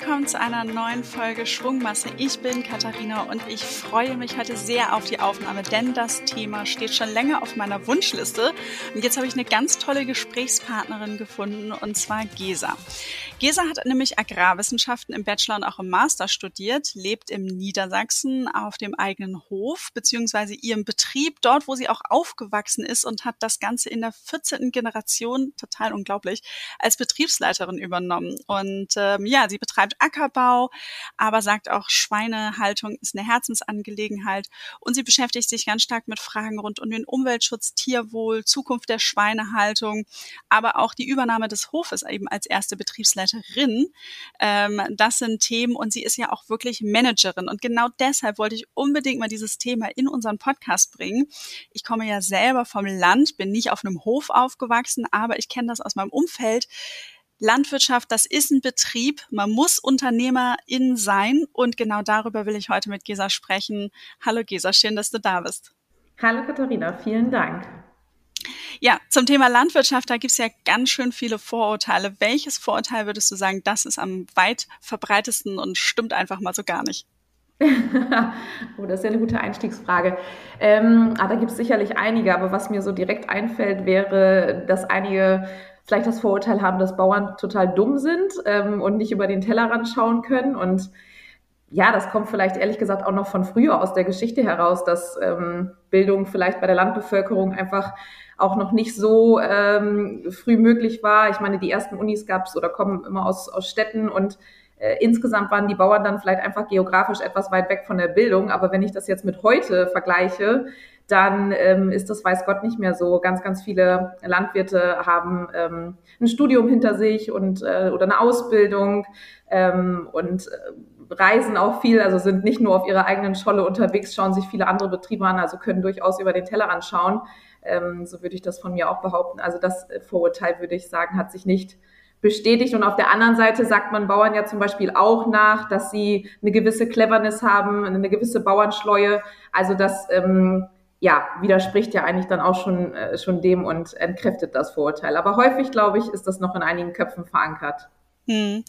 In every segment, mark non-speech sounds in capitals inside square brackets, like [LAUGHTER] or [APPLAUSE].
willkommen zu einer neuen Folge Schwungmasse. Ich bin Katharina und ich freue mich heute sehr auf die Aufnahme, denn das Thema steht schon länger auf meiner Wunschliste. Und jetzt habe ich eine ganz tolle Gesprächspartnerin gefunden und zwar Gesa. Gesa hat nämlich Agrarwissenschaften im Bachelor und auch im Master studiert, lebt im Niedersachsen auf dem eigenen Hof beziehungsweise ihrem Betrieb, dort wo sie auch aufgewachsen ist und hat das Ganze in der 14. Generation, total unglaublich, als Betriebsleiterin übernommen. Und ähm, ja, sie betreibt Ackerbau, aber sagt auch, Schweinehaltung ist eine Herzensangelegenheit und sie beschäftigt sich ganz stark mit Fragen rund um den Umweltschutz, Tierwohl, Zukunft der Schweinehaltung, aber auch die Übernahme des Hofes eben als erste Betriebsleiterin. Ähm, das sind Themen und sie ist ja auch wirklich Managerin. Und genau deshalb wollte ich unbedingt mal dieses Thema in unseren Podcast bringen. Ich komme ja selber vom Land, bin nicht auf einem Hof aufgewachsen, aber ich kenne das aus meinem Umfeld. Landwirtschaft, das ist ein Betrieb. Man muss Unternehmerin sein. Und genau darüber will ich heute mit Gesa sprechen. Hallo Gesa, schön, dass du da bist. Hallo Katharina, vielen Dank. Ja, zum Thema Landwirtschaft, da gibt es ja ganz schön viele Vorurteile. Welches Vorurteil würdest du sagen, das ist am weit verbreitesten und stimmt einfach mal so gar nicht? [LAUGHS] oh, das ist ja eine gute Einstiegsfrage. Ähm, ah, da gibt es sicherlich einige, aber was mir so direkt einfällt, wäre, dass einige vielleicht das Vorurteil haben, dass Bauern total dumm sind ähm, und nicht über den Tellerrand schauen können. Und ja, das kommt vielleicht ehrlich gesagt auch noch von früher aus der Geschichte heraus, dass ähm, Bildung vielleicht bei der Landbevölkerung einfach auch noch nicht so ähm, früh möglich war. Ich meine, die ersten Unis gab es oder kommen immer aus, aus Städten und äh, insgesamt waren die Bauern dann vielleicht einfach geografisch etwas weit weg von der Bildung. Aber wenn ich das jetzt mit heute vergleiche, dann ähm, ist das weiß Gott nicht mehr so. Ganz, ganz viele Landwirte haben ähm, ein Studium hinter sich und äh, oder eine Ausbildung ähm, und äh, reisen auch viel, also sind nicht nur auf ihrer eigenen Scholle unterwegs, schauen sich viele andere Betriebe an, also können durchaus über den Tellerrand schauen. Ähm, so würde ich das von mir auch behaupten. Also das Vorurteil, würde ich sagen, hat sich nicht bestätigt. Und auf der anderen Seite sagt man Bauern ja zum Beispiel auch nach, dass sie eine gewisse Cleverness haben, eine gewisse Bauernschleue. Also das ähm, ja, widerspricht ja eigentlich dann auch schon, äh, schon dem und entkräftet das Vorurteil. Aber häufig, glaube ich, ist das noch in einigen Köpfen verankert. Hm.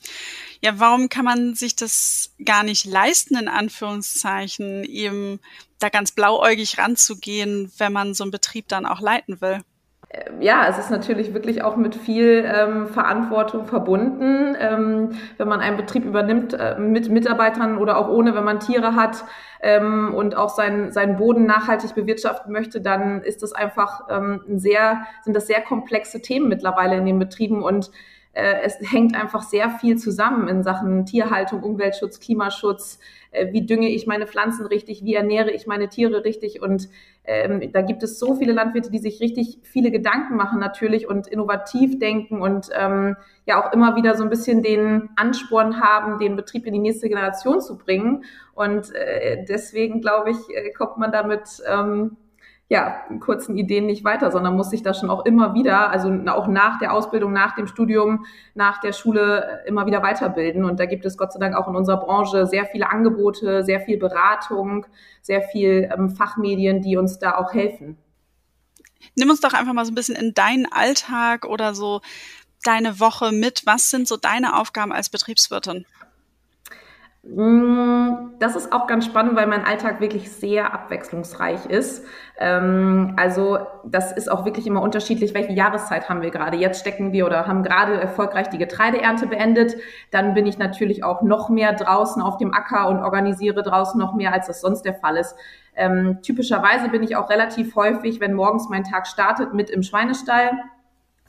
Ja, warum kann man sich das gar nicht leisten, in Anführungszeichen, eben da ganz blauäugig ranzugehen, wenn man so einen Betrieb dann auch leiten will? Äh, ja, es ist natürlich wirklich auch mit viel ähm, Verantwortung verbunden. Ähm, wenn man einen Betrieb übernimmt äh, mit Mitarbeitern oder auch ohne, wenn man Tiere hat ähm, und auch seinen, seinen Boden nachhaltig bewirtschaften möchte, dann ist das einfach ähm, ein sehr, sind das sehr komplexe Themen mittlerweile in den Betrieben und äh, es hängt einfach sehr viel zusammen in Sachen Tierhaltung, Umweltschutz, Klimaschutz. Äh, wie dünge ich meine Pflanzen richtig? Wie ernähre ich meine Tiere richtig? Und ähm, da gibt es so viele Landwirte, die sich richtig viele Gedanken machen natürlich und innovativ denken und ähm, ja auch immer wieder so ein bisschen den Ansporn haben, den Betrieb in die nächste Generation zu bringen. Und äh, deswegen glaube ich, äh, kommt man damit ähm, ja, kurzen Ideen nicht weiter, sondern muss sich da schon auch immer wieder, also auch nach der Ausbildung, nach dem Studium, nach der Schule immer wieder weiterbilden. Und da gibt es Gott sei Dank auch in unserer Branche sehr viele Angebote, sehr viel Beratung, sehr viel ähm, Fachmedien, die uns da auch helfen. Nimm uns doch einfach mal so ein bisschen in deinen Alltag oder so deine Woche mit. Was sind so deine Aufgaben als Betriebswirtin? Mm, das ist auch ganz spannend, weil mein Alltag wirklich sehr abwechslungsreich ist. Ähm, also das ist auch wirklich immer unterschiedlich, welche Jahreszeit haben wir gerade. Jetzt stecken wir oder haben gerade erfolgreich die Getreideernte beendet. Dann bin ich natürlich auch noch mehr draußen auf dem Acker und organisiere draußen noch mehr, als das sonst der Fall ist. Ähm, typischerweise bin ich auch relativ häufig, wenn morgens mein Tag startet, mit im Schweinestall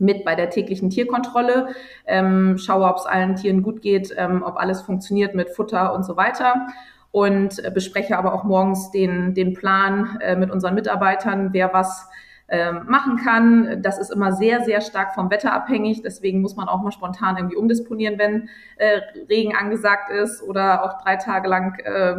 mit bei der täglichen Tierkontrolle, ähm, schaue, ob es allen Tieren gut geht, ähm, ob alles funktioniert mit Futter und so weiter und äh, bespreche aber auch morgens den, den Plan äh, mit unseren Mitarbeitern, wer was äh, machen kann. Das ist immer sehr, sehr stark vom Wetter abhängig. Deswegen muss man auch mal spontan irgendwie umdisponieren, wenn äh, Regen angesagt ist oder auch drei Tage lang äh,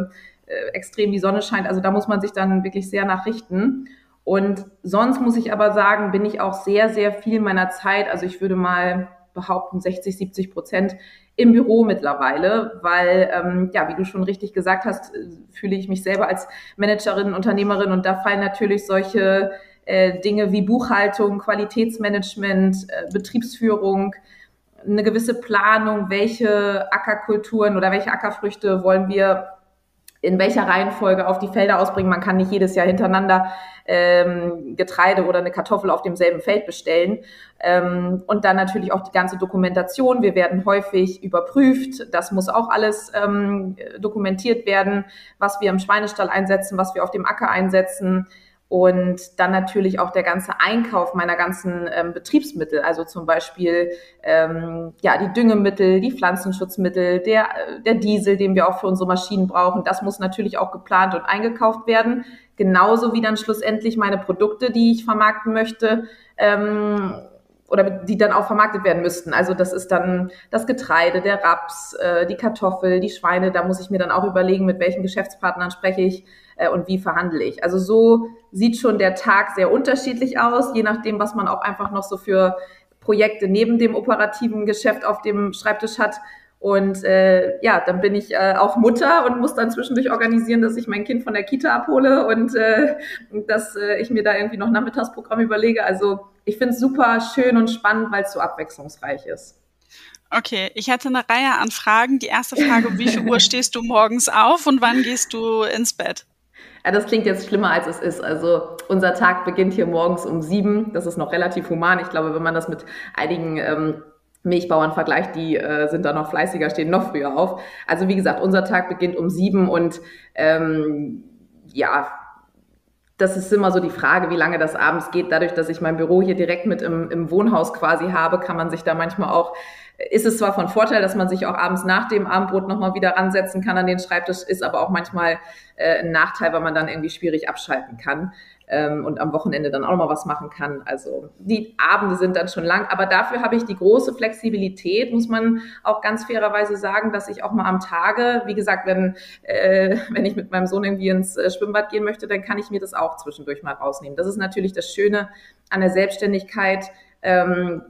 äh extrem die Sonne scheint. Also da muss man sich dann wirklich sehr nachrichten. Und sonst muss ich aber sagen, bin ich auch sehr, sehr viel meiner Zeit, also ich würde mal behaupten, 60, 70 Prozent im Büro mittlerweile, weil, ähm, ja, wie du schon richtig gesagt hast, äh, fühle ich mich selber als Managerin, Unternehmerin und da fallen natürlich solche äh, Dinge wie Buchhaltung, Qualitätsmanagement, äh, Betriebsführung, eine gewisse Planung, welche Ackerkulturen oder welche Ackerfrüchte wollen wir in welcher Reihenfolge auf die Felder ausbringen. Man kann nicht jedes Jahr hintereinander ähm, Getreide oder eine Kartoffel auf demselben Feld bestellen. Ähm, und dann natürlich auch die ganze Dokumentation. Wir werden häufig überprüft. Das muss auch alles ähm, dokumentiert werden, was wir im Schweinestall einsetzen, was wir auf dem Acker einsetzen und dann natürlich auch der ganze Einkauf meiner ganzen ähm, Betriebsmittel, also zum Beispiel ähm, ja die Düngemittel, die Pflanzenschutzmittel, der der Diesel, den wir auch für unsere Maschinen brauchen, das muss natürlich auch geplant und eingekauft werden, genauso wie dann schlussendlich meine Produkte, die ich vermarkten möchte. Ähm, oder die dann auch vermarktet werden müssten. Also das ist dann das Getreide, der Raps, äh, die Kartoffel, die Schweine. Da muss ich mir dann auch überlegen, mit welchen Geschäftspartnern spreche ich äh, und wie verhandle ich. Also so sieht schon der Tag sehr unterschiedlich aus, je nachdem, was man auch einfach noch so für Projekte neben dem operativen Geschäft auf dem Schreibtisch hat. Und äh, ja, dann bin ich äh, auch Mutter und muss dann zwischendurch organisieren, dass ich mein Kind von der Kita abhole und äh, dass äh, ich mir da irgendwie noch Nachmittagsprogramm überlege. Also ich finde es super schön und spannend, weil es so abwechslungsreich ist. Okay, ich hätte eine Reihe an Fragen. Die erste Frage, wie viel Uhr [LAUGHS] stehst du morgens auf und wann gehst du ins Bett? Ja, das klingt jetzt schlimmer, als es ist. Also unser Tag beginnt hier morgens um sieben. Das ist noch relativ human. Ich glaube, wenn man das mit einigen ähm, Milchbauern vergleicht, die äh, sind da noch fleißiger, stehen noch früher auf. Also wie gesagt, unser Tag beginnt um sieben und ähm, ja, das ist immer so die Frage, wie lange das abends geht. Dadurch, dass ich mein Büro hier direkt mit im, im Wohnhaus quasi habe, kann man sich da manchmal auch ist es zwar von Vorteil, dass man sich auch abends nach dem Abendbrot nochmal wieder ransetzen kann an den Schreibtisch, ist aber auch manchmal äh, ein Nachteil, weil man dann irgendwie schwierig abschalten kann ähm, und am Wochenende dann auch nochmal was machen kann. Also die Abende sind dann schon lang, aber dafür habe ich die große Flexibilität, muss man auch ganz fairerweise sagen, dass ich auch mal am Tage, wie gesagt, wenn, äh, [LAUGHS] wenn ich mit meinem Sohn irgendwie ins äh, Schwimmbad gehen möchte, dann kann ich mir das auch zwischendurch mal rausnehmen. Das ist natürlich das Schöne an der Selbstständigkeit, ähm,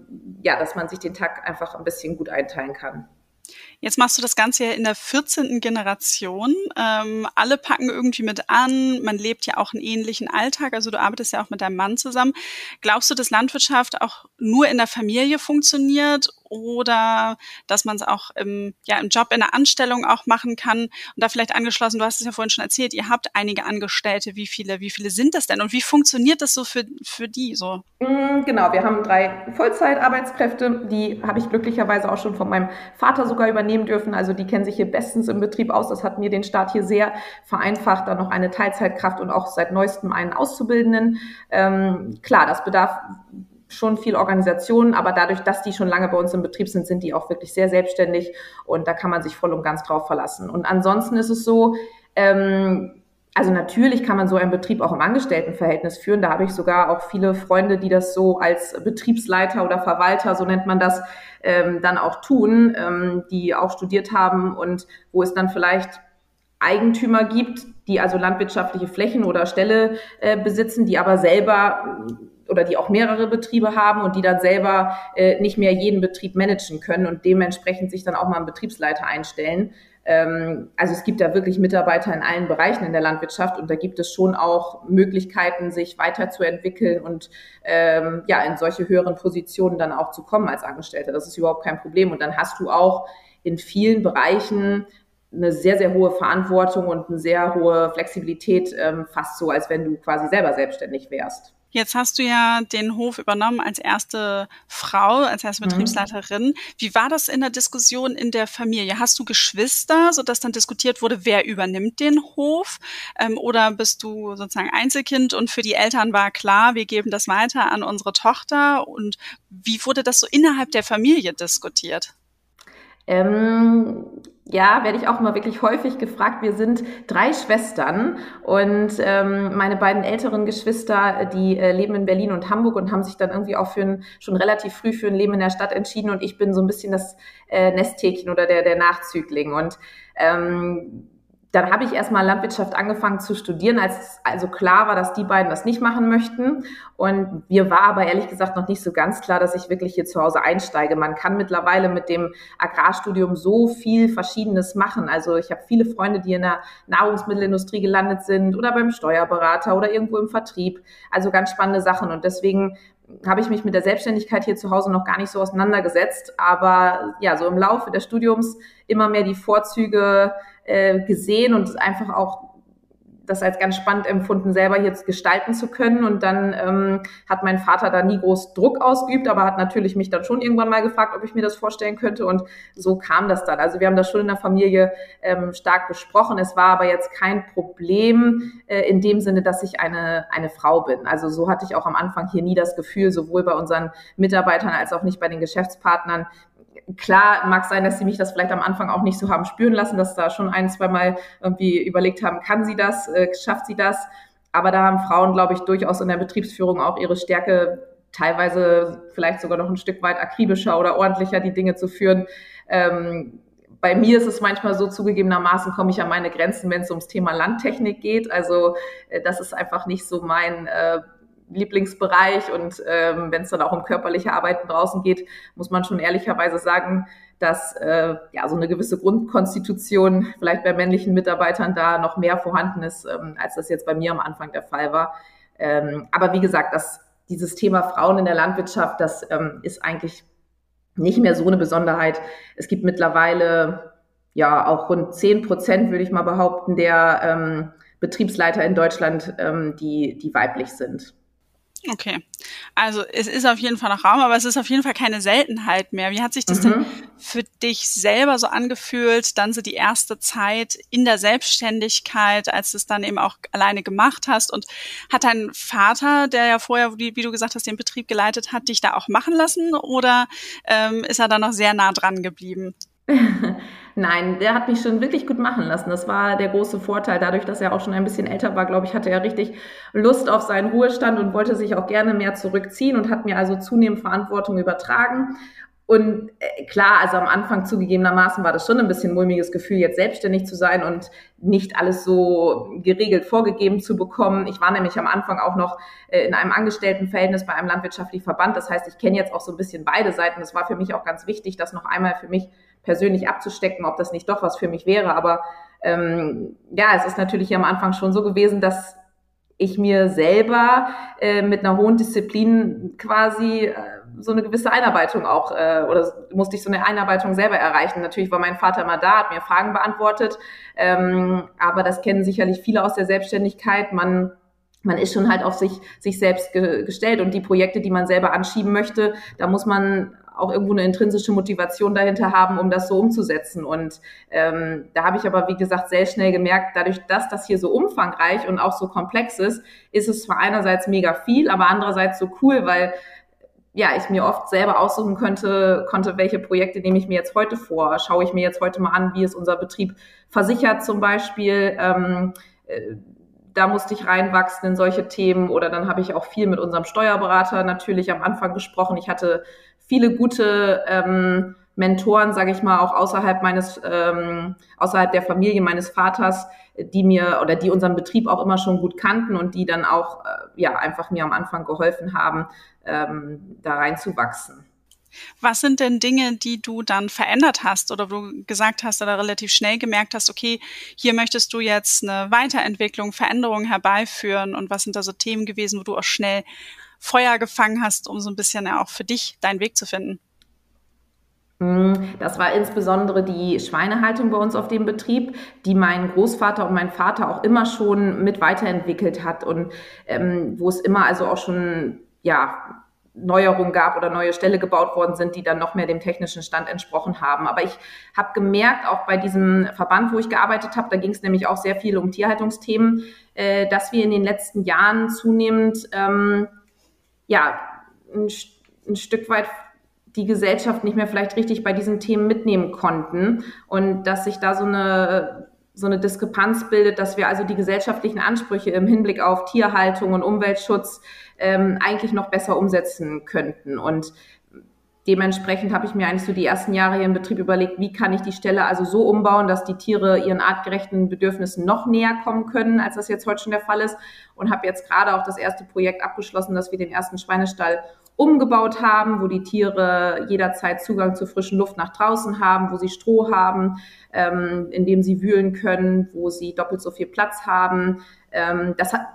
ja, dass man sich den Tag einfach ein bisschen gut einteilen kann. Jetzt machst du das Ganze ja in der 14. Generation. Ähm, alle packen irgendwie mit an. Man lebt ja auch einen ähnlichen Alltag. Also du arbeitest ja auch mit deinem Mann zusammen. Glaubst du, dass Landwirtschaft auch nur in der Familie funktioniert oder dass man es auch im, ja, im Job, in der Anstellung auch machen kann. Und da vielleicht angeschlossen, du hast es ja vorhin schon erzählt, ihr habt einige Angestellte. Wie viele, wie viele sind das denn? Und wie funktioniert das so für, für die so? Mm, genau, wir haben drei Vollzeitarbeitskräfte. Die habe ich glücklicherweise auch schon von meinem Vater sogar übernehmen dürfen. Also die kennen sich hier bestens im Betrieb aus. Das hat mir den Start hier sehr vereinfacht. Dann noch eine Teilzeitkraft und auch seit neuestem einen Auszubildenden. Ähm, klar, das bedarf schon viel Organisation, aber dadurch, dass die schon lange bei uns im Betrieb sind, sind die auch wirklich sehr selbstständig und da kann man sich voll und ganz drauf verlassen. Und ansonsten ist es so, ähm, also natürlich kann man so einen Betrieb auch im Angestelltenverhältnis führen. Da habe ich sogar auch viele Freunde, die das so als Betriebsleiter oder Verwalter, so nennt man das, ähm, dann auch tun, ähm, die auch studiert haben und wo es dann vielleicht Eigentümer gibt, die also landwirtschaftliche Flächen oder Ställe äh, besitzen, die aber selber oder die auch mehrere Betriebe haben und die dann selber äh, nicht mehr jeden Betrieb managen können und dementsprechend sich dann auch mal einen Betriebsleiter einstellen. Ähm, also es gibt da wirklich Mitarbeiter in allen Bereichen in der Landwirtschaft und da gibt es schon auch Möglichkeiten, sich weiterzuentwickeln und ähm, ja in solche höheren Positionen dann auch zu kommen als Angestellter. Das ist überhaupt kein Problem und dann hast du auch in vielen Bereichen eine sehr, sehr hohe Verantwortung und eine sehr hohe Flexibilität, ähm, fast so, als wenn du quasi selber selbstständig wärst. Jetzt hast du ja den Hof übernommen als erste Frau, als erste mhm. Betriebsleiterin. Wie war das in der Diskussion in der Familie? Hast du Geschwister, sodass dann diskutiert wurde, wer übernimmt den Hof? Ähm, oder bist du sozusagen Einzelkind und für die Eltern war klar, wir geben das weiter an unsere Tochter? Und wie wurde das so innerhalb der Familie diskutiert? Ähm, ja, werde ich auch immer wirklich häufig gefragt. Wir sind drei Schwestern und ähm, meine beiden älteren Geschwister, die äh, leben in Berlin und Hamburg und haben sich dann irgendwie auch für ein, schon relativ früh für ein Leben in der Stadt entschieden und ich bin so ein bisschen das äh, Nesthäkchen oder der, der Nachzügling und ähm, dann habe ich erstmal Landwirtschaft angefangen zu studieren, als also klar war, dass die beiden das nicht machen möchten. Und mir war aber ehrlich gesagt noch nicht so ganz klar, dass ich wirklich hier zu Hause einsteige. Man kann mittlerweile mit dem Agrarstudium so viel Verschiedenes machen. Also ich habe viele Freunde, die in der Nahrungsmittelindustrie gelandet sind oder beim Steuerberater oder irgendwo im Vertrieb. Also ganz spannende Sachen. Und deswegen habe ich mich mit der Selbstständigkeit hier zu Hause noch gar nicht so auseinandergesetzt. Aber ja, so im Laufe des Studiums immer mehr die Vorzüge äh, gesehen und einfach auch das als ganz spannend empfunden, selber jetzt gestalten zu können. Und dann ähm, hat mein Vater da nie groß Druck ausgeübt, aber hat natürlich mich dann schon irgendwann mal gefragt, ob ich mir das vorstellen könnte. Und so kam das dann. Also wir haben das schon in der Familie ähm, stark besprochen. Es war aber jetzt kein Problem äh, in dem Sinne, dass ich eine, eine Frau bin. Also so hatte ich auch am Anfang hier nie das Gefühl, sowohl bei unseren Mitarbeitern als auch nicht bei den Geschäftspartnern, klar mag sein, dass sie mich das vielleicht am Anfang auch nicht so haben spüren lassen, dass da schon ein, zwei Mal irgendwie überlegt haben, kann sie das, äh, schafft sie das? Aber da haben Frauen, glaube ich, durchaus in der Betriebsführung auch ihre Stärke, teilweise vielleicht sogar noch ein Stück weit akribischer oder ordentlicher die Dinge zu führen. Ähm, bei mir ist es manchmal so zugegebenermaßen, komme ich an meine Grenzen, wenn es ums Thema Landtechnik geht. Also äh, das ist einfach nicht so mein äh, Lieblingsbereich und ähm, wenn es dann auch um körperliche Arbeiten draußen geht, muss man schon ehrlicherweise sagen, dass äh, ja so eine gewisse Grundkonstitution vielleicht bei männlichen Mitarbeitern da noch mehr vorhanden ist, ähm, als das jetzt bei mir am Anfang der Fall war. Ähm, aber wie gesagt, dass dieses Thema Frauen in der Landwirtschaft, das ähm, ist eigentlich nicht mehr so eine Besonderheit. Es gibt mittlerweile ja auch rund zehn Prozent, würde ich mal behaupten, der ähm, Betriebsleiter in Deutschland, ähm, die, die weiblich sind. Okay. Also es ist auf jeden Fall noch Raum, aber es ist auf jeden Fall keine Seltenheit mehr. Wie hat sich das mhm. denn für dich selber so angefühlt, dann so die erste Zeit in der Selbstständigkeit, als du es dann eben auch alleine gemacht hast? Und hat dein Vater, der ja vorher, wie, wie du gesagt hast, den Betrieb geleitet hat, dich da auch machen lassen oder ähm, ist er da noch sehr nah dran geblieben? [LAUGHS] Nein, der hat mich schon wirklich gut machen lassen. Das war der große Vorteil. Dadurch, dass er auch schon ein bisschen älter war, glaube ich, hatte er richtig Lust auf seinen Ruhestand und wollte sich auch gerne mehr zurückziehen und hat mir also zunehmend Verantwortung übertragen. Und äh, klar, also am Anfang zugegebenermaßen war das schon ein bisschen mulmiges Gefühl, jetzt selbstständig zu sein und nicht alles so geregelt vorgegeben zu bekommen. Ich war nämlich am Anfang auch noch äh, in einem Angestelltenverhältnis bei einem landwirtschaftlichen Verband. Das heißt, ich kenne jetzt auch so ein bisschen beide Seiten. Das war für mich auch ganz wichtig, das noch einmal für mich persönlich abzustecken, ob das nicht doch was für mich wäre. Aber ähm, ja, es ist natürlich am Anfang schon so gewesen, dass ich mir selber äh, mit einer hohen Disziplin quasi äh, so eine gewisse Einarbeitung auch, äh, oder musste ich so eine Einarbeitung selber erreichen. Natürlich war mein Vater immer da, hat mir Fragen beantwortet, ähm, aber das kennen sicherlich viele aus der Selbstständigkeit. Man man ist schon halt auf sich, sich selbst ge gestellt und die Projekte, die man selber anschieben möchte, da muss man auch irgendwo eine intrinsische Motivation dahinter haben, um das so umzusetzen. Und ähm, da habe ich aber, wie gesagt, sehr schnell gemerkt, dadurch, dass das hier so umfangreich und auch so komplex ist, ist es zwar einerseits mega viel, aber andererseits so cool, weil ja, ich mir oft selber aussuchen könnte, konnte, welche Projekte nehme ich mir jetzt heute vor? Schaue ich mir jetzt heute mal an, wie ist unser Betrieb versichert zum Beispiel? Ähm, äh, da musste ich reinwachsen in solche Themen oder dann habe ich auch viel mit unserem Steuerberater natürlich am Anfang gesprochen. Ich hatte viele gute ähm, Mentoren, sage ich mal, auch außerhalb meines, ähm, außerhalb der Familie meines Vaters, die mir oder die unseren Betrieb auch immer schon gut kannten und die dann auch äh, ja einfach mir am Anfang geholfen haben, ähm, da reinzuwachsen. Was sind denn Dinge, die du dann verändert hast oder wo du gesagt hast oder relativ schnell gemerkt hast, okay, hier möchtest du jetzt eine Weiterentwicklung, Veränderung herbeiführen und was sind da so Themen gewesen, wo du auch schnell Feuer gefangen hast, um so ein bisschen ja auch für dich deinen Weg zu finden? Hm, das war insbesondere die Schweinehaltung bei uns auf dem Betrieb, die mein Großvater und mein Vater auch immer schon mit weiterentwickelt hat und ähm, wo es immer also auch schon ja Neuerungen gab oder neue Ställe gebaut worden sind, die dann noch mehr dem technischen Stand entsprochen haben. Aber ich habe gemerkt, auch bei diesem Verband, wo ich gearbeitet habe, da ging es nämlich auch sehr viel um Tierhaltungsthemen, äh, dass wir in den letzten Jahren zunehmend ähm, ja ein, ein Stück weit die Gesellschaft nicht mehr vielleicht richtig bei diesen Themen mitnehmen konnten und dass sich da so eine so eine Diskrepanz bildet, dass wir also die gesellschaftlichen Ansprüche im Hinblick auf Tierhaltung und Umweltschutz ähm, eigentlich noch besser umsetzen könnten. Und dementsprechend habe ich mir eigentlich so die ersten Jahre hier im Betrieb überlegt, wie kann ich die Stelle also so umbauen, dass die Tiere ihren artgerechten Bedürfnissen noch näher kommen können, als das jetzt heute schon der Fall ist. Und habe jetzt gerade auch das erste Projekt abgeschlossen, dass wir den ersten Schweinestall umgebaut haben, wo die Tiere jederzeit Zugang zur frischen Luft nach draußen haben, wo sie Stroh haben, ähm, in dem sie wühlen können, wo sie doppelt so viel Platz haben. Ähm, das hat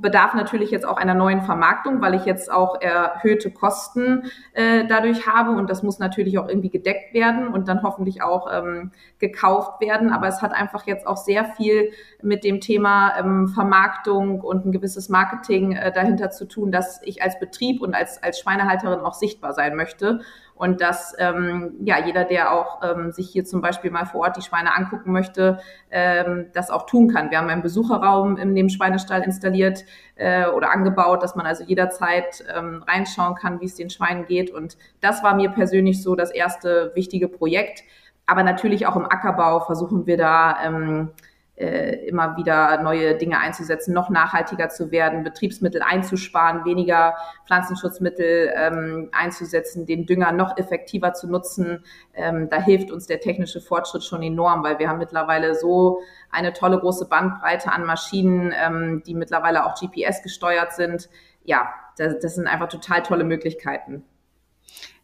bedarf natürlich jetzt auch einer neuen Vermarktung, weil ich jetzt auch erhöhte Kosten äh, dadurch habe und das muss natürlich auch irgendwie gedeckt werden und dann hoffentlich auch ähm, gekauft werden. Aber es hat einfach jetzt auch sehr viel mit dem Thema ähm, Vermarktung und ein gewisses Marketing äh, dahinter zu tun, dass ich als Betrieb und als, als Schweinehalterin auch sichtbar sein möchte und dass ähm, ja jeder, der auch ähm, sich hier zum Beispiel mal vor Ort die Schweine angucken möchte, ähm, das auch tun kann. Wir haben einen Besucherraum in dem Schweinestall installiert äh, oder angebaut, dass man also jederzeit ähm, reinschauen kann, wie es den Schweinen geht. Und das war mir persönlich so das erste wichtige Projekt. Aber natürlich auch im Ackerbau versuchen wir da ähm, äh, immer wieder neue Dinge einzusetzen, noch nachhaltiger zu werden, Betriebsmittel einzusparen, weniger Pflanzenschutzmittel ähm, einzusetzen, den Dünger noch effektiver zu nutzen. Ähm, da hilft uns der technische Fortschritt schon enorm, weil wir haben mittlerweile so eine tolle große Bandbreite an Maschinen, ähm, die mittlerweile auch GPS gesteuert sind. Ja, das, das sind einfach total tolle Möglichkeiten.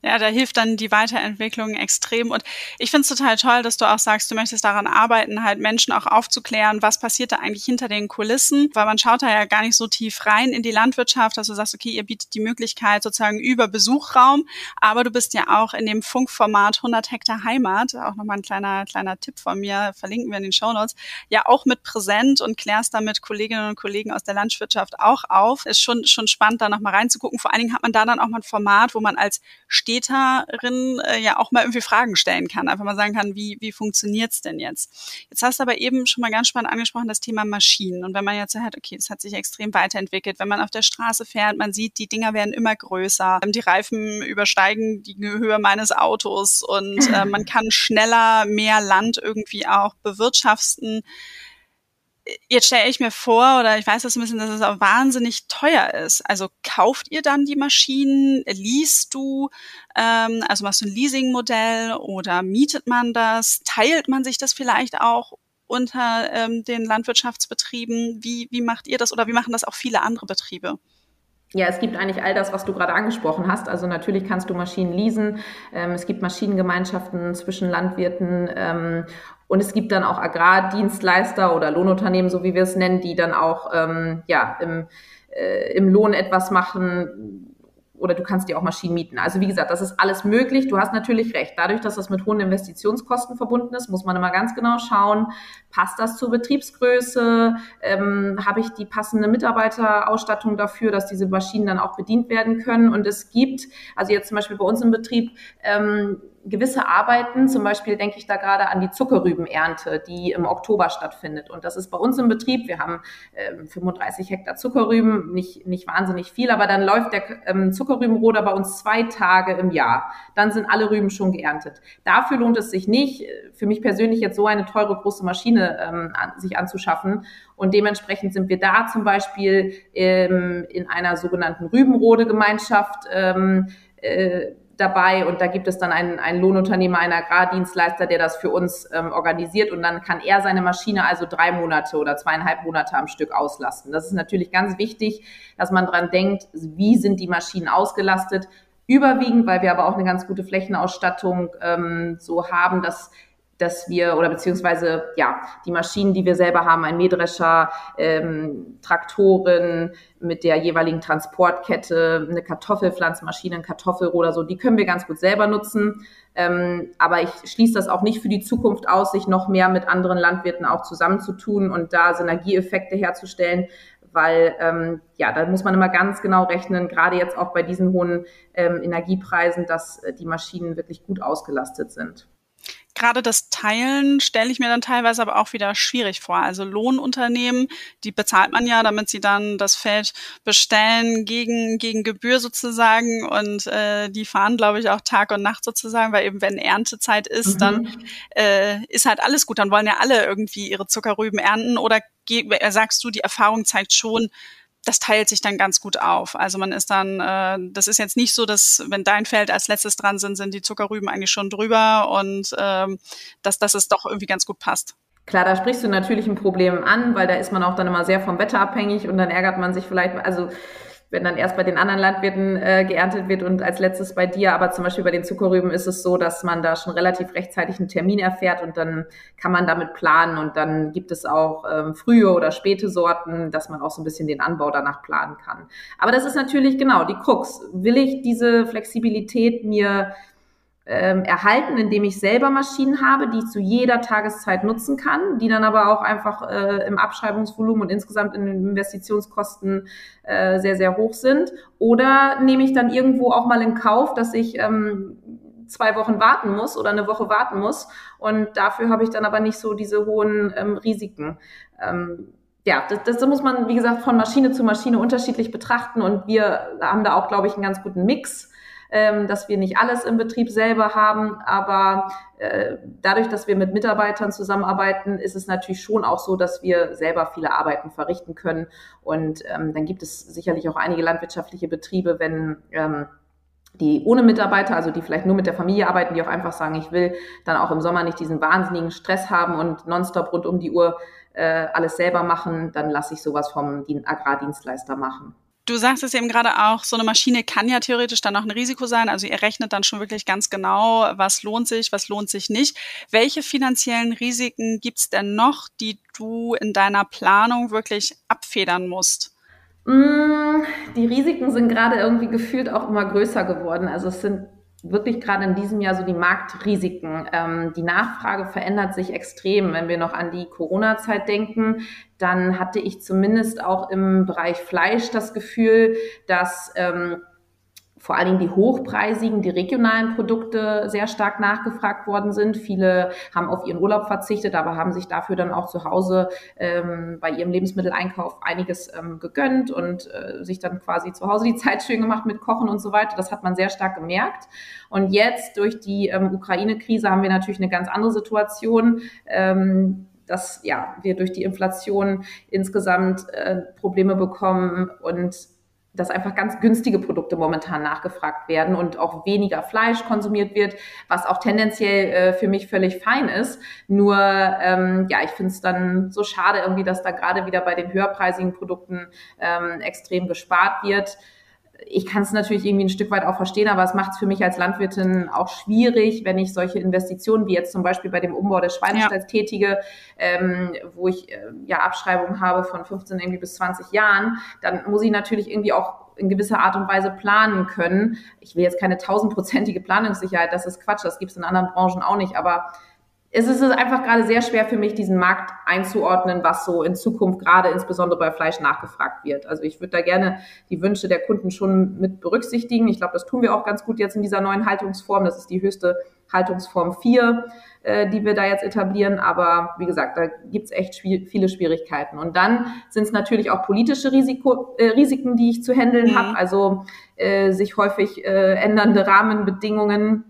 Ja, da hilft dann die Weiterentwicklung extrem. Und ich finde es total toll, dass du auch sagst, du möchtest daran arbeiten, halt Menschen auch aufzuklären, was passiert da eigentlich hinter den Kulissen, weil man schaut da ja gar nicht so tief rein in die Landwirtschaft, dass du sagst, okay, ihr bietet die Möglichkeit sozusagen über Besuchraum, aber du bist ja auch in dem Funkformat 100 Hektar Heimat, auch nochmal ein kleiner, kleiner Tipp von mir, verlinken wir in den Show Notes, ja auch mit präsent und klärst damit Kolleginnen und Kollegen aus der Landwirtschaft auch auf. Ist schon, schon spannend, da nochmal reinzugucken. Vor allen Dingen hat man da dann auch mal ein Format, wo man als Städterin äh, ja auch mal irgendwie Fragen stellen kann, einfach mal sagen kann, wie, wie funktioniert's denn jetzt? Jetzt hast du aber eben schon mal ganz spannend angesprochen, das Thema Maschinen. Und wenn man jetzt sagt, okay, das hat sich extrem weiterentwickelt, wenn man auf der Straße fährt, man sieht, die Dinger werden immer größer, die Reifen übersteigen die Höhe meines Autos. Und äh, man kann schneller mehr Land irgendwie auch bewirtschaften jetzt stelle ich mir vor, oder ich weiß das ein bisschen, dass es auch wahnsinnig teuer ist. Also kauft ihr dann die Maschinen, liest du, ähm, also machst du ein Leasingmodell oder mietet man das, teilt man sich das vielleicht auch unter ähm, den Landwirtschaftsbetrieben? Wie, wie macht ihr das oder wie machen das auch viele andere Betriebe? Ja, es gibt eigentlich all das, was du gerade angesprochen hast. Also natürlich kannst du Maschinen leasen. Ähm, es gibt Maschinengemeinschaften zwischen Landwirten ähm, und es gibt dann auch Agrardienstleister oder Lohnunternehmen, so wie wir es nennen, die dann auch ähm, ja, im, äh, im Lohn etwas machen, oder du kannst dir auch Maschinen mieten. Also wie gesagt, das ist alles möglich. Du hast natürlich recht. Dadurch, dass das mit hohen Investitionskosten verbunden ist, muss man immer ganz genau schauen, passt das zur Betriebsgröße? Ähm, Habe ich die passende Mitarbeiterausstattung dafür, dass diese Maschinen dann auch bedient werden können? Und es gibt, also jetzt zum Beispiel bei uns im Betrieb, ähm, gewisse Arbeiten, zum Beispiel denke ich da gerade an die Zuckerrübenernte, die im Oktober stattfindet. Und das ist bei uns im Betrieb. Wir haben äh, 35 Hektar Zuckerrüben, nicht, nicht wahnsinnig viel, aber dann läuft der ähm, Zuckerrübenroder bei uns zwei Tage im Jahr. Dann sind alle Rüben schon geerntet. Dafür lohnt es sich nicht, für mich persönlich jetzt so eine teure große Maschine ähm, an, sich anzuschaffen. Und dementsprechend sind wir da zum Beispiel ähm, in einer sogenannten Rübenrode-Gemeinschaft. Ähm, äh, dabei und da gibt es dann einen, einen Lohnunternehmer, einen Agrardienstleister, der das für uns ähm, organisiert und dann kann er seine Maschine also drei Monate oder zweieinhalb Monate am Stück auslasten. Das ist natürlich ganz wichtig, dass man dran denkt, wie sind die Maschinen ausgelastet. Überwiegend, weil wir aber auch eine ganz gute Flächenausstattung ähm, so haben, dass dass wir oder beziehungsweise ja die Maschinen, die wir selber haben, ein Mähdrescher, ähm, Traktoren mit der jeweiligen Transportkette, eine Kartoffelpflanzmaschine, ein Kartoffelroder, so, die können wir ganz gut selber nutzen. Ähm, aber ich schließe das auch nicht für die Zukunft aus, sich noch mehr mit anderen Landwirten auch zusammenzutun und da Synergieeffekte herzustellen, weil ähm, ja, da muss man immer ganz genau rechnen, gerade jetzt auch bei diesen hohen ähm, Energiepreisen, dass äh, die Maschinen wirklich gut ausgelastet sind gerade das Teilen stelle ich mir dann teilweise aber auch wieder schwierig vor. Also Lohnunternehmen, die bezahlt man ja, damit sie dann das Feld bestellen gegen, gegen Gebühr sozusagen. Und äh, die fahren, glaube ich, auch Tag und Nacht sozusagen, weil eben wenn Erntezeit ist, mhm. dann äh, ist halt alles gut. Dann wollen ja alle irgendwie ihre Zuckerrüben ernten. Oder sagst du, die Erfahrung zeigt schon, das teilt sich dann ganz gut auf. Also man ist dann, äh, das ist jetzt nicht so, dass wenn dein Feld als letztes dran sind, sind die Zuckerrüben eigentlich schon drüber und ähm, dass, dass es doch irgendwie ganz gut passt. Klar, da sprichst du natürlich ein Problem an, weil da ist man auch dann immer sehr vom Wetter abhängig und dann ärgert man sich vielleicht, also wenn dann erst bei den anderen Landwirten äh, geerntet wird und als letztes bei dir. Aber zum Beispiel bei den Zuckerrüben ist es so, dass man da schon relativ rechtzeitig einen Termin erfährt und dann kann man damit planen und dann gibt es auch ähm, frühe oder späte Sorten, dass man auch so ein bisschen den Anbau danach planen kann. Aber das ist natürlich genau die Krux. Will ich diese Flexibilität mir ähm, erhalten, indem ich selber Maschinen habe, die ich zu jeder Tageszeit nutzen kann, die dann aber auch einfach äh, im Abschreibungsvolumen und insgesamt in den Investitionskosten äh, sehr, sehr hoch sind? Oder nehme ich dann irgendwo auch mal in Kauf, dass ich ähm, zwei Wochen warten muss oder eine Woche warten muss und dafür habe ich dann aber nicht so diese hohen ähm, Risiken. Ähm, ja, das, das muss man, wie gesagt, von Maschine zu Maschine unterschiedlich betrachten und wir haben da auch, glaube ich, einen ganz guten Mix dass wir nicht alles im Betrieb selber haben, aber äh, dadurch, dass wir mit Mitarbeitern zusammenarbeiten, ist es natürlich schon auch so, dass wir selber viele Arbeiten verrichten können. Und ähm, dann gibt es sicherlich auch einige landwirtschaftliche Betriebe, wenn ähm, die ohne Mitarbeiter, also die vielleicht nur mit der Familie arbeiten, die auch einfach sagen, ich will dann auch im Sommer nicht diesen wahnsinnigen Stress haben und nonstop rund um die Uhr äh, alles selber machen, dann lasse ich sowas vom Agrardienstleister machen. Du sagst es eben gerade auch, so eine Maschine kann ja theoretisch dann auch ein Risiko sein. Also ihr rechnet dann schon wirklich ganz genau, was lohnt sich, was lohnt sich nicht. Welche finanziellen Risiken gibt's denn noch, die du in deiner Planung wirklich abfedern musst? Mm, die Risiken sind gerade irgendwie gefühlt auch immer größer geworden. Also es sind wirklich gerade in diesem Jahr so die Marktrisiken. Ähm, die Nachfrage verändert sich extrem. Wenn wir noch an die Corona-Zeit denken, dann hatte ich zumindest auch im Bereich Fleisch das Gefühl, dass ähm, vor allen Dingen die hochpreisigen, die regionalen Produkte sehr stark nachgefragt worden sind. Viele haben auf ihren Urlaub verzichtet, aber haben sich dafür dann auch zu Hause ähm, bei ihrem Lebensmitteleinkauf einiges ähm, gegönnt und äh, sich dann quasi zu Hause die [LAUGHS] Zeit schön gemacht mit Kochen und so weiter. Das hat man sehr stark gemerkt. Und jetzt durch die ähm, Ukraine-Krise haben wir natürlich eine ganz andere Situation. Ähm, dass ja, wir durch die Inflation insgesamt äh, Probleme bekommen und dass einfach ganz günstige Produkte momentan nachgefragt werden und auch weniger Fleisch konsumiert wird, was auch tendenziell äh, für mich völlig fein ist. Nur ähm, ja, ich finde es dann so schade irgendwie, dass da gerade wieder bei den höherpreisigen Produkten ähm, extrem gespart wird ich kann es natürlich irgendwie ein Stück weit auch verstehen, aber es macht es für mich als Landwirtin auch schwierig, wenn ich solche Investitionen wie jetzt zum Beispiel bei dem Umbau des Schweinestalls ja. tätige, ähm, wo ich äh, ja Abschreibungen habe von 15 irgendwie bis 20 Jahren, dann muss ich natürlich irgendwie auch in gewisser Art und Weise planen können. Ich will jetzt keine tausendprozentige Planungssicherheit, das ist Quatsch, das gibt es in anderen Branchen auch nicht, aber es ist einfach gerade sehr schwer für mich, diesen Markt einzuordnen, was so in Zukunft gerade insbesondere bei Fleisch nachgefragt wird. Also ich würde da gerne die Wünsche der Kunden schon mit berücksichtigen. Ich glaube, das tun wir auch ganz gut jetzt in dieser neuen Haltungsform. Das ist die höchste Haltungsform 4, äh, die wir da jetzt etablieren. Aber wie gesagt, da gibt's echt viele Schwierigkeiten. Und dann sind es natürlich auch politische Risiko, äh, Risiken, die ich zu handeln mhm. habe. Also äh, sich häufig äh, ändernde Rahmenbedingungen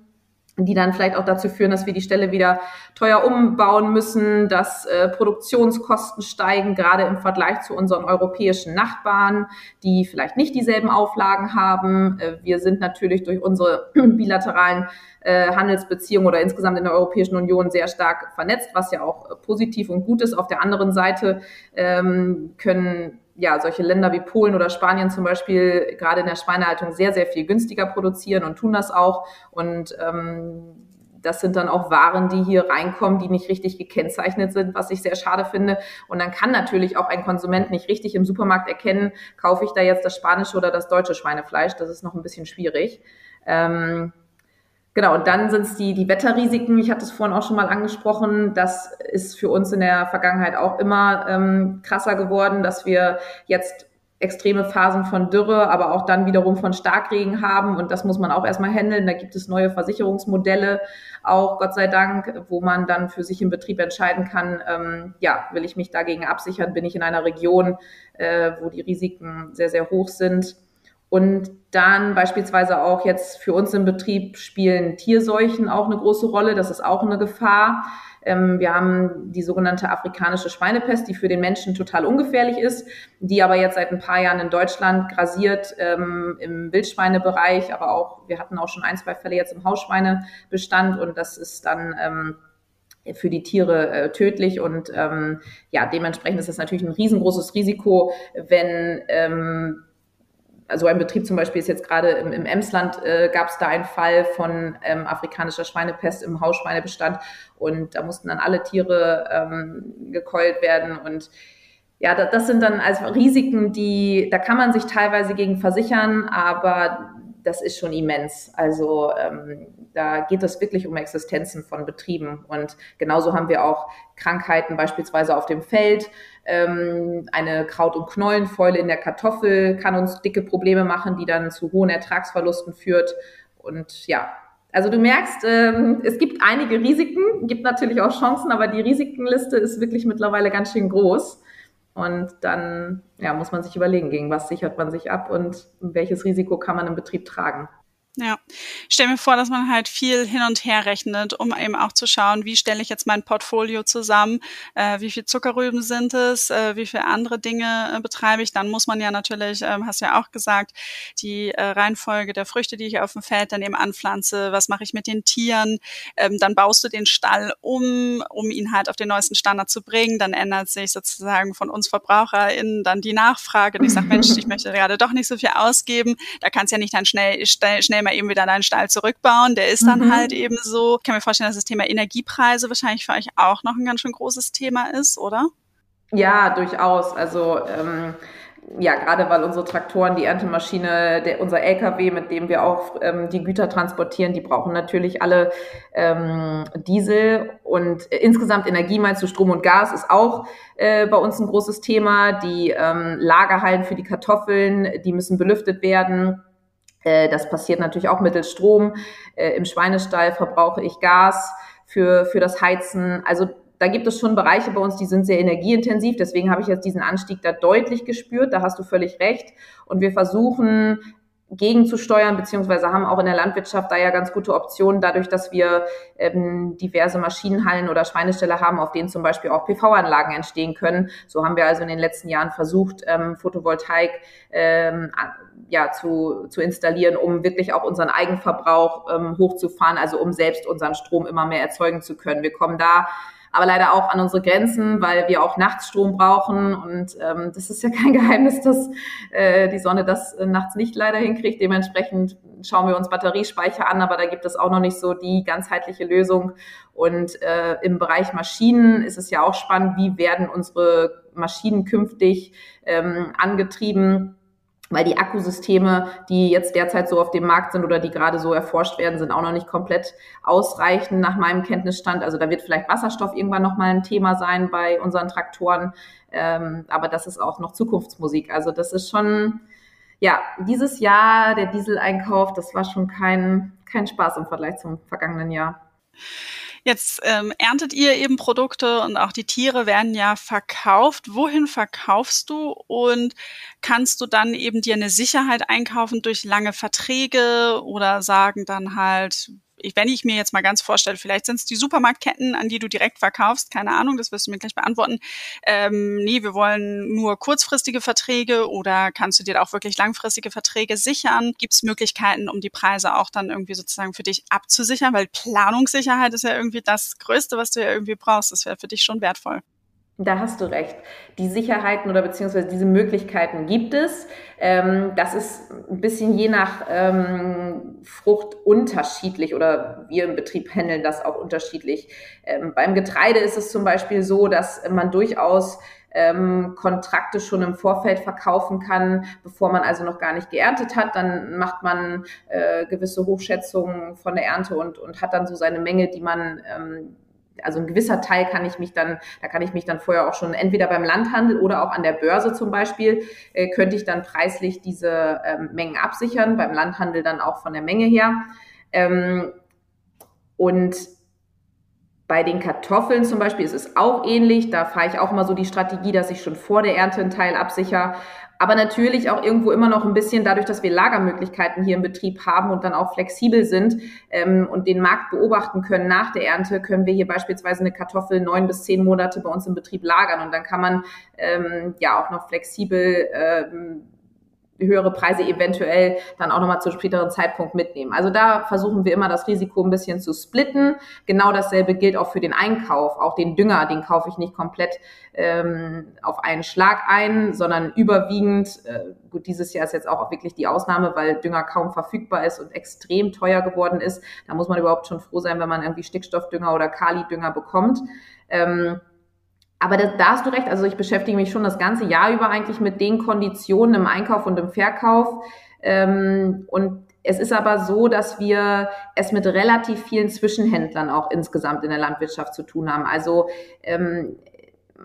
die dann vielleicht auch dazu führen, dass wir die Stelle wieder teuer umbauen müssen, dass äh, Produktionskosten steigen, gerade im Vergleich zu unseren europäischen Nachbarn, die vielleicht nicht dieselben Auflagen haben. Äh, wir sind natürlich durch unsere [CLEARS THROAT] bilateralen äh, Handelsbeziehungen oder insgesamt in der Europäischen Union sehr stark vernetzt, was ja auch positiv und gut ist. Auf der anderen Seite ähm, können ja, solche Länder wie Polen oder Spanien zum Beispiel gerade in der Schweinehaltung sehr, sehr viel günstiger produzieren und tun das auch. Und ähm, das sind dann auch Waren, die hier reinkommen, die nicht richtig gekennzeichnet sind, was ich sehr schade finde. Und dann kann natürlich auch ein Konsument nicht richtig im Supermarkt erkennen, kaufe ich da jetzt das spanische oder das deutsche Schweinefleisch. Das ist noch ein bisschen schwierig. Ähm, Genau, und dann sind es die, die Wetterrisiken. Ich hatte es vorhin auch schon mal angesprochen. Das ist für uns in der Vergangenheit auch immer ähm, krasser geworden, dass wir jetzt extreme Phasen von Dürre, aber auch dann wiederum von Starkregen haben. Und das muss man auch erstmal handeln. Da gibt es neue Versicherungsmodelle, auch Gott sei Dank, wo man dann für sich im Betrieb entscheiden kann, ähm, ja, will ich mich dagegen absichern? Bin ich in einer Region, äh, wo die Risiken sehr, sehr hoch sind? Und dann beispielsweise auch jetzt für uns im Betrieb spielen Tierseuchen auch eine große Rolle. Das ist auch eine Gefahr. Ähm, wir haben die sogenannte afrikanische Schweinepest, die für den Menschen total ungefährlich ist, die aber jetzt seit ein paar Jahren in Deutschland grasiert ähm, im Wildschweinebereich, aber auch, wir hatten auch schon ein, zwei Fälle jetzt im Hausschweinebestand und das ist dann ähm, für die Tiere äh, tödlich und ähm, ja, dementsprechend ist das natürlich ein riesengroßes Risiko, wenn ähm, also ein Betrieb zum Beispiel ist jetzt gerade im, im Emsland, äh, gab es da einen Fall von ähm, afrikanischer Schweinepest im Hausschweinebestand. Und da mussten dann alle Tiere ähm, gekeult werden. Und ja, das, sind dann also Risiken, die, da kann man sich teilweise gegen versichern, aber das ist schon immens. Also ähm, da geht es wirklich um Existenzen von Betrieben. Und genauso haben wir auch Krankheiten beispielsweise auf dem Feld. Ähm, eine Kraut- und Knollenfäule in der Kartoffel kann uns dicke Probleme machen, die dann zu hohen Ertragsverlusten führt. Und ja, also du merkst, ähm, es gibt einige Risiken, gibt natürlich auch Chancen, aber die Risikenliste ist wirklich mittlerweile ganz schön groß. Und dann ja, muss man sich überlegen, gegen was sichert man sich ab und welches Risiko kann man im Betrieb tragen. Ja, ich stelle mir vor, dass man halt viel hin und her rechnet, um eben auch zu schauen, wie stelle ich jetzt mein Portfolio zusammen, äh, wie viel Zuckerrüben sind es, äh, wie viele andere Dinge äh, betreibe ich. Dann muss man ja natürlich, ähm, hast ja auch gesagt, die äh, Reihenfolge der Früchte, die ich auf dem Feld dann eben anpflanze, was mache ich mit den Tieren, ähm, dann baust du den Stall um, um ihn halt auf den neuesten Standard zu bringen. Dann ändert sich sozusagen von uns VerbraucherInnen dann die Nachfrage. Und ich sage, Mensch, ich möchte gerade doch nicht so viel ausgeben. Da kannst du ja nicht dann schnell, schnell, schnell mal eben wieder deinen Stall zurückbauen. Der ist dann mhm. halt eben so. Ich kann mir vorstellen, dass das Thema Energiepreise wahrscheinlich für euch auch noch ein ganz schön großes Thema ist, oder? Ja, durchaus. Also ähm, ja, gerade weil unsere Traktoren, die Erntemaschine, der, unser LKW, mit dem wir auch ähm, die Güter transportieren, die brauchen natürlich alle ähm, Diesel und äh, insgesamt Energie, meinst du Strom und Gas, ist auch äh, bei uns ein großes Thema. Die ähm, Lagerhallen für die Kartoffeln, die müssen belüftet werden. Äh, das passiert natürlich auch mittels Strom. Äh, Im Schweinestall verbrauche ich Gas für, für das Heizen. Also da gibt es schon Bereiche bei uns, die sind sehr energieintensiv. Deswegen habe ich jetzt diesen Anstieg da deutlich gespürt. Da hast du völlig recht. Und wir versuchen gegenzusteuern, beziehungsweise haben auch in der Landwirtschaft da ja ganz gute Optionen, dadurch, dass wir ähm, diverse Maschinenhallen oder Schweineställe haben, auf denen zum Beispiel auch PV-Anlagen entstehen können. So haben wir also in den letzten Jahren versucht, ähm, Photovoltaik ähm, ja, zu, zu installieren, um wirklich auch unseren Eigenverbrauch ähm, hochzufahren, also um selbst unseren Strom immer mehr erzeugen zu können. Wir kommen da aber leider auch an unsere Grenzen, weil wir auch nachts Strom brauchen. Und ähm, das ist ja [LAUGHS] kein Geheimnis, dass äh, die Sonne das äh, nachts nicht leider hinkriegt. Dementsprechend schauen wir uns Batteriespeicher an, aber da gibt es auch noch nicht so die ganzheitliche Lösung. Und äh, im Bereich Maschinen ist es ja auch spannend, wie werden unsere Maschinen künftig ähm, angetrieben weil die Akkusysteme, die jetzt derzeit so auf dem Markt sind oder die gerade so erforscht werden, sind auch noch nicht komplett ausreichend nach meinem Kenntnisstand. Also da wird vielleicht Wasserstoff irgendwann nochmal ein Thema sein bei unseren Traktoren, ähm, aber das ist auch noch Zukunftsmusik. Also das ist schon, ja, dieses Jahr der Dieseleinkauf, das war schon kein, kein Spaß im Vergleich zum vergangenen Jahr. Jetzt ähm, erntet ihr eben Produkte und auch die Tiere werden ja verkauft. Wohin verkaufst du und kannst du dann eben dir eine Sicherheit einkaufen durch lange Verträge oder sagen dann halt, wenn ich mir jetzt mal ganz vorstelle, vielleicht sind es die Supermarktketten, an die du direkt verkaufst, keine Ahnung, das wirst du mir gleich beantworten. Ähm, nee, wir wollen nur kurzfristige Verträge oder kannst du dir auch wirklich langfristige Verträge sichern? Gibt es Möglichkeiten, um die Preise auch dann irgendwie sozusagen für dich abzusichern? Weil Planungssicherheit ist ja irgendwie das Größte, was du ja irgendwie brauchst. Das wäre für dich schon wertvoll. Da hast du recht. Die Sicherheiten oder beziehungsweise diese Möglichkeiten gibt es. Ähm, das ist ein bisschen je nach ähm, Frucht unterschiedlich oder wir im Betrieb handeln das auch unterschiedlich. Ähm, beim Getreide ist es zum Beispiel so, dass man durchaus ähm, Kontrakte schon im Vorfeld verkaufen kann, bevor man also noch gar nicht geerntet hat. Dann macht man äh, gewisse Hochschätzungen von der Ernte und, und hat dann so seine Menge, die man ähm, also ein gewisser Teil kann ich mich dann, da kann ich mich dann vorher auch schon entweder beim Landhandel oder auch an der Börse zum Beispiel, äh, könnte ich dann preislich diese ähm, Mengen absichern, beim Landhandel dann auch von der Menge her. Ähm, und bei den Kartoffeln zum Beispiel ist es auch ähnlich. Da fahre ich auch mal so die Strategie, dass ich schon vor der Ernte einen Teil absichere aber natürlich auch irgendwo immer noch ein bisschen dadurch, dass wir Lagermöglichkeiten hier im Betrieb haben und dann auch flexibel sind ähm, und den Markt beobachten können nach der Ernte, können wir hier beispielsweise eine Kartoffel neun bis zehn Monate bei uns im Betrieb lagern. Und dann kann man ähm, ja auch noch flexibel ähm, höhere Preise eventuell dann auch nochmal zu späteren Zeitpunkt mitnehmen. Also da versuchen wir immer das Risiko ein bisschen zu splitten. Genau dasselbe gilt auch für den Einkauf. Auch den Dünger, den kaufe ich nicht komplett ähm, auf einen Schlag ein, sondern überwiegend, äh, gut, dieses Jahr ist jetzt auch wirklich die Ausnahme, weil Dünger kaum verfügbar ist und extrem teuer geworden ist. Da muss man überhaupt schon froh sein, wenn man irgendwie Stickstoffdünger oder Kalidünger bekommt. Ähm, aber da, da hast du recht. Also ich beschäftige mich schon das ganze Jahr über eigentlich mit den Konditionen im Einkauf und im Verkauf. Ähm, und es ist aber so, dass wir es mit relativ vielen Zwischenhändlern auch insgesamt in der Landwirtschaft zu tun haben. Also ähm,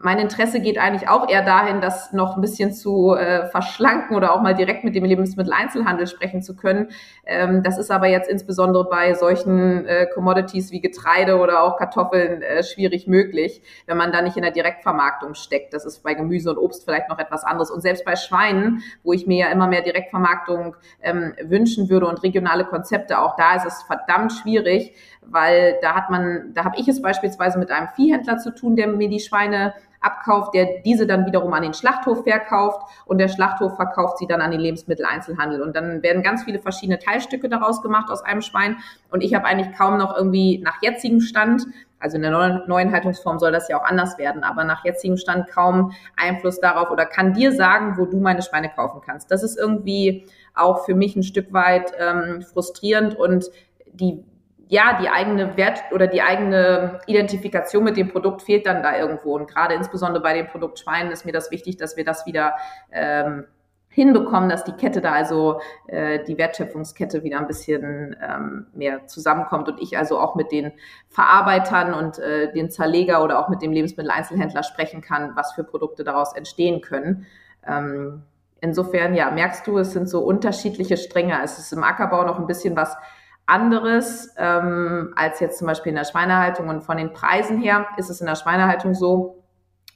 mein Interesse geht eigentlich auch eher dahin, das noch ein bisschen zu äh, verschlanken oder auch mal direkt mit dem Lebensmitteleinzelhandel sprechen zu können. Ähm, das ist aber jetzt insbesondere bei solchen äh, Commodities wie Getreide oder auch Kartoffeln äh, schwierig möglich, wenn man da nicht in der Direktvermarktung steckt. Das ist bei Gemüse und Obst vielleicht noch etwas anderes. Und selbst bei Schweinen, wo ich mir ja immer mehr Direktvermarktung ähm, wünschen würde und regionale Konzepte, auch da ist es verdammt schwierig, weil da hat man, da habe ich es beispielsweise mit einem Viehhändler zu tun, der mir die Schweine abkauft, der diese dann wiederum an den Schlachthof verkauft und der Schlachthof verkauft sie dann an den Lebensmitteleinzelhandel. Und dann werden ganz viele verschiedene Teilstücke daraus gemacht aus einem Schwein. Und ich habe eigentlich kaum noch irgendwie nach jetzigem Stand, also in der neuen, Haltungsform soll das ja auch anders werden, aber nach jetzigem Stand kaum Einfluss darauf oder kann dir sagen, wo du meine Schweine kaufen kannst. Das ist irgendwie auch für mich ein Stück weit ähm, frustrierend und die ja, die eigene Wert oder die eigene Identifikation mit dem Produkt fehlt dann da irgendwo. Und gerade insbesondere bei dem Produkt Schweinen ist mir das wichtig, dass wir das wieder ähm, hinbekommen, dass die Kette da also äh, die Wertschöpfungskette wieder ein bisschen ähm, mehr zusammenkommt und ich also auch mit den Verarbeitern und äh, den Zerleger oder auch mit dem Lebensmitteleinzelhändler sprechen kann, was für Produkte daraus entstehen können. Ähm, insofern, ja, merkst du, es sind so unterschiedliche Stränge. Es ist im Ackerbau noch ein bisschen was anderes ähm, als jetzt zum Beispiel in der Schweinehaltung. Und von den Preisen her ist es in der Schweinehaltung so,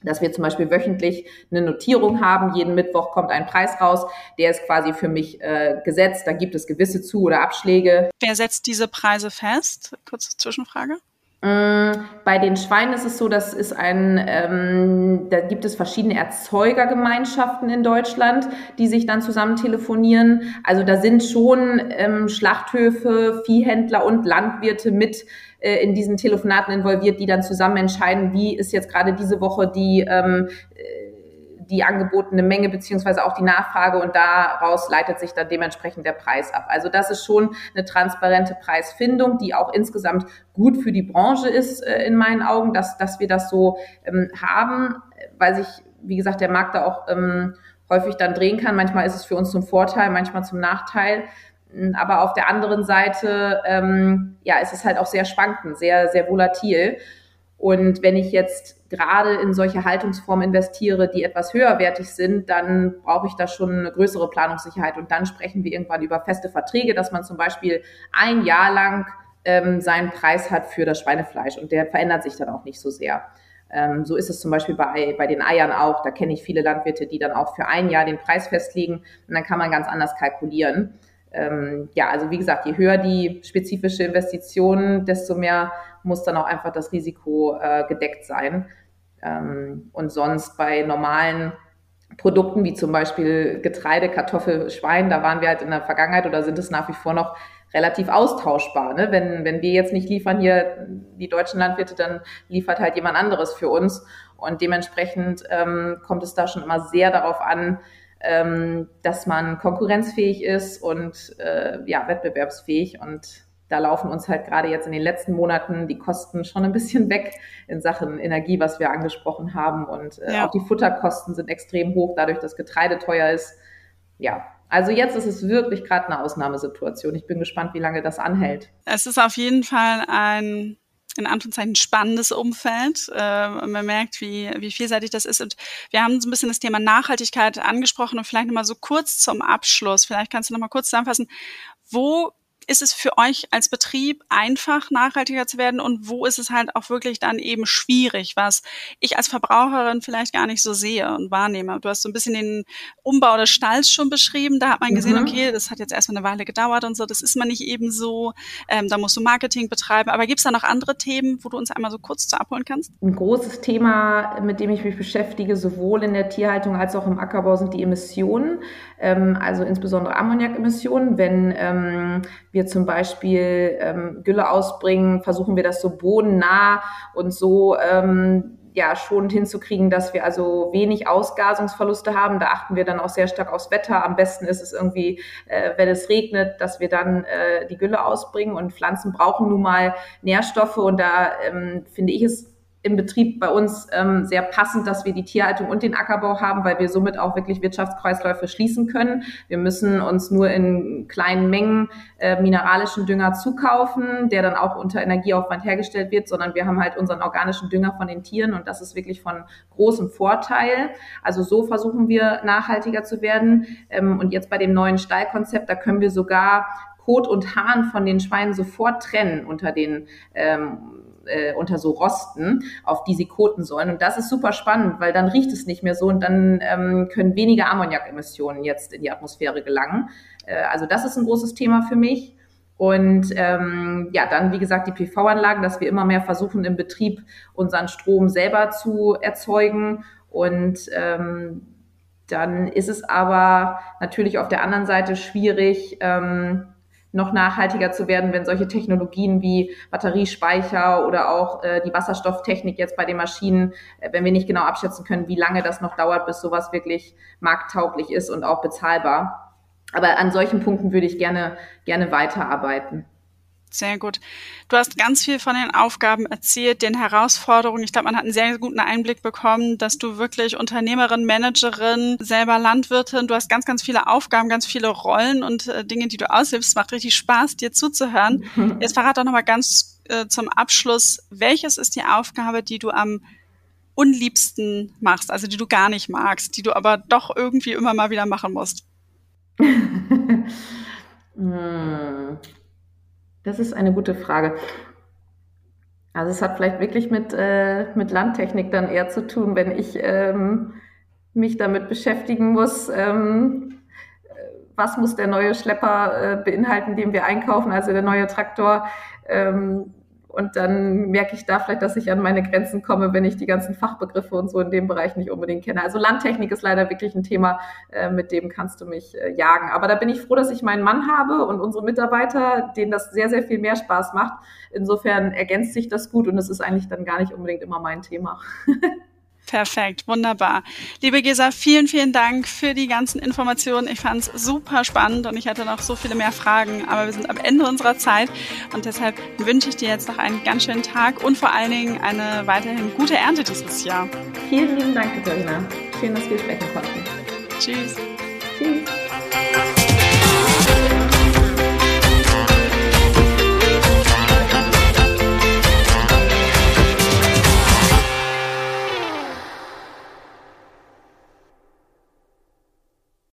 dass wir zum Beispiel wöchentlich eine Notierung haben. Jeden Mittwoch kommt ein Preis raus. Der ist quasi für mich äh, gesetzt. Da gibt es gewisse Zu- oder Abschläge. Wer setzt diese Preise fest? Kurze Zwischenfrage. Mm, bei den Schweinen ist es so, dass ist ein, ähm, da gibt es verschiedene Erzeugergemeinschaften in Deutschland, die sich dann zusammen telefonieren. Also da sind schon ähm, Schlachthöfe, Viehhändler und Landwirte mit äh, in diesen Telefonaten involviert, die dann zusammen entscheiden, wie ist jetzt gerade diese Woche die ähm, die angebotene Menge beziehungsweise auch die Nachfrage und daraus leitet sich dann dementsprechend der Preis ab. Also das ist schon eine transparente Preisfindung, die auch insgesamt gut für die Branche ist äh, in meinen Augen, dass, dass wir das so ähm, haben, weil sich, wie gesagt, der Markt da auch ähm, häufig dann drehen kann. Manchmal ist es für uns zum Vorteil, manchmal zum Nachteil. Aber auf der anderen Seite, ähm, ja, ist es halt auch sehr schwankend, sehr, sehr volatil. Und wenn ich jetzt gerade in solche Haltungsformen investiere, die etwas höherwertig sind, dann brauche ich da schon eine größere Planungssicherheit. Und dann sprechen wir irgendwann über feste Verträge, dass man zum Beispiel ein Jahr lang ähm, seinen Preis hat für das Schweinefleisch und der verändert sich dann auch nicht so sehr. Ähm, so ist es zum Beispiel bei, bei den Eiern auch. Da kenne ich viele Landwirte, die dann auch für ein Jahr den Preis festlegen und dann kann man ganz anders kalkulieren. Ähm, ja, also wie gesagt, je höher die spezifische Investition, desto mehr muss dann auch einfach das Risiko äh, gedeckt sein. Ähm, und sonst bei normalen Produkten wie zum Beispiel Getreide, Kartoffel, Schwein, da waren wir halt in der Vergangenheit oder sind es nach wie vor noch relativ austauschbar. Ne? Wenn, wenn wir jetzt nicht liefern hier, die deutschen Landwirte, dann liefert halt jemand anderes für uns. Und dementsprechend ähm, kommt es da schon immer sehr darauf an, ähm, dass man konkurrenzfähig ist und äh, ja, wettbewerbsfähig. Und da laufen uns halt gerade jetzt in den letzten Monaten die Kosten schon ein bisschen weg in Sachen Energie, was wir angesprochen haben. Und äh, ja. auch die Futterkosten sind extrem hoch, dadurch, dass Getreide teuer ist. Ja, also jetzt ist es wirklich gerade eine Ausnahmesituation. Ich bin gespannt, wie lange das anhält. Es ist auf jeden Fall ein in Anführungszeichen spannendes Umfeld. Äh, man merkt, wie, wie vielseitig das ist. Und wir haben so ein bisschen das Thema Nachhaltigkeit angesprochen und vielleicht nochmal so kurz zum Abschluss. Vielleicht kannst du nochmal kurz zusammenfassen, wo ist es für euch als Betrieb einfach, nachhaltiger zu werden und wo ist es halt auch wirklich dann eben schwierig, was ich als Verbraucherin vielleicht gar nicht so sehe und wahrnehme? Du hast so ein bisschen den Umbau des Stalls schon beschrieben. Da hat man gesehen, mhm. okay, das hat jetzt erstmal eine Weile gedauert und so. Das ist man nicht eben so. Ähm, da musst du Marketing betreiben. Aber gibt es da noch andere Themen, wo du uns einmal so kurz zu abholen kannst? Ein großes Thema, mit dem ich mich beschäftige, sowohl in der Tierhaltung als auch im Ackerbau, sind die Emissionen. Ähm, also insbesondere Ammoniakemissionen. Wenn ähm, wir zum Beispiel ähm, Gülle ausbringen, versuchen wir das so bodennah und so ähm, ja schon hinzukriegen, dass wir also wenig Ausgasungsverluste haben. Da achten wir dann auch sehr stark aufs Wetter. Am besten ist es irgendwie, äh, wenn es regnet, dass wir dann äh, die Gülle ausbringen. Und Pflanzen brauchen nun mal Nährstoffe. Und da ähm, finde ich es im Betrieb bei uns ähm, sehr passend, dass wir die Tierhaltung und den Ackerbau haben, weil wir somit auch wirklich Wirtschaftskreisläufe schließen können. Wir müssen uns nur in kleinen Mengen äh, mineralischen Dünger zukaufen, der dann auch unter Energieaufwand hergestellt wird, sondern wir haben halt unseren organischen Dünger von den Tieren und das ist wirklich von großem Vorteil. Also so versuchen wir nachhaltiger zu werden. Ähm, und jetzt bei dem neuen Stallkonzept, da können wir sogar Kot und Hahn von den Schweinen sofort trennen unter den ähm, äh, unter so Rosten, auf die sie koten sollen. Und das ist super spannend, weil dann riecht es nicht mehr so und dann ähm, können weniger Ammoniakemissionen jetzt in die Atmosphäre gelangen. Äh, also das ist ein großes Thema für mich. Und ähm, ja, dann wie gesagt die PV-Anlagen, dass wir immer mehr versuchen im Betrieb unseren Strom selber zu erzeugen. Und ähm, dann ist es aber natürlich auf der anderen Seite schwierig, ähm, noch nachhaltiger zu werden, wenn solche Technologien wie Batteriespeicher oder auch äh, die Wasserstofftechnik jetzt bei den Maschinen, äh, wenn wir nicht genau abschätzen können, wie lange das noch dauert, bis sowas wirklich markttauglich ist und auch bezahlbar. Aber an solchen Punkten würde ich gerne, gerne weiterarbeiten. Sehr gut. Du hast ganz viel von den Aufgaben erzählt, den Herausforderungen. Ich glaube, man hat einen sehr guten Einblick bekommen, dass du wirklich Unternehmerin, Managerin, selber Landwirtin, du hast ganz, ganz viele Aufgaben, ganz viele Rollen und äh, Dinge, die du aushilfst. Macht richtig Spaß, dir zuzuhören. [LAUGHS] Jetzt verrat doch nochmal ganz äh, zum Abschluss, welches ist die Aufgabe, die du am unliebsten machst, also die du gar nicht magst, die du aber doch irgendwie immer mal wieder machen musst? [LAUGHS] [LAUGHS] hm. Das ist eine gute Frage. Also es hat vielleicht wirklich mit, äh, mit Landtechnik dann eher zu tun, wenn ich ähm, mich damit beschäftigen muss, ähm, was muss der neue Schlepper äh, beinhalten, den wir einkaufen, also der neue Traktor. Ähm, und dann merke ich da vielleicht, dass ich an meine Grenzen komme, wenn ich die ganzen Fachbegriffe und so in dem Bereich nicht unbedingt kenne. Also Landtechnik ist leider wirklich ein Thema, äh, mit dem kannst du mich äh, jagen. Aber da bin ich froh, dass ich meinen Mann habe und unsere Mitarbeiter, denen das sehr, sehr viel mehr Spaß macht. Insofern ergänzt sich das gut und es ist eigentlich dann gar nicht unbedingt immer mein Thema. [LAUGHS] Perfekt, wunderbar. Liebe Gesa, vielen, vielen Dank für die ganzen Informationen. Ich fand es super spannend und ich hatte noch so viele mehr Fragen, aber wir sind am Ende unserer Zeit und deshalb wünsche ich dir jetzt noch einen ganz schönen Tag und vor allen Dingen eine weiterhin gute Ernte dieses Jahr. Vielen lieben Dank, Katharina. Schön, dass wir sprechen konnten. Tschüss. Tschüss.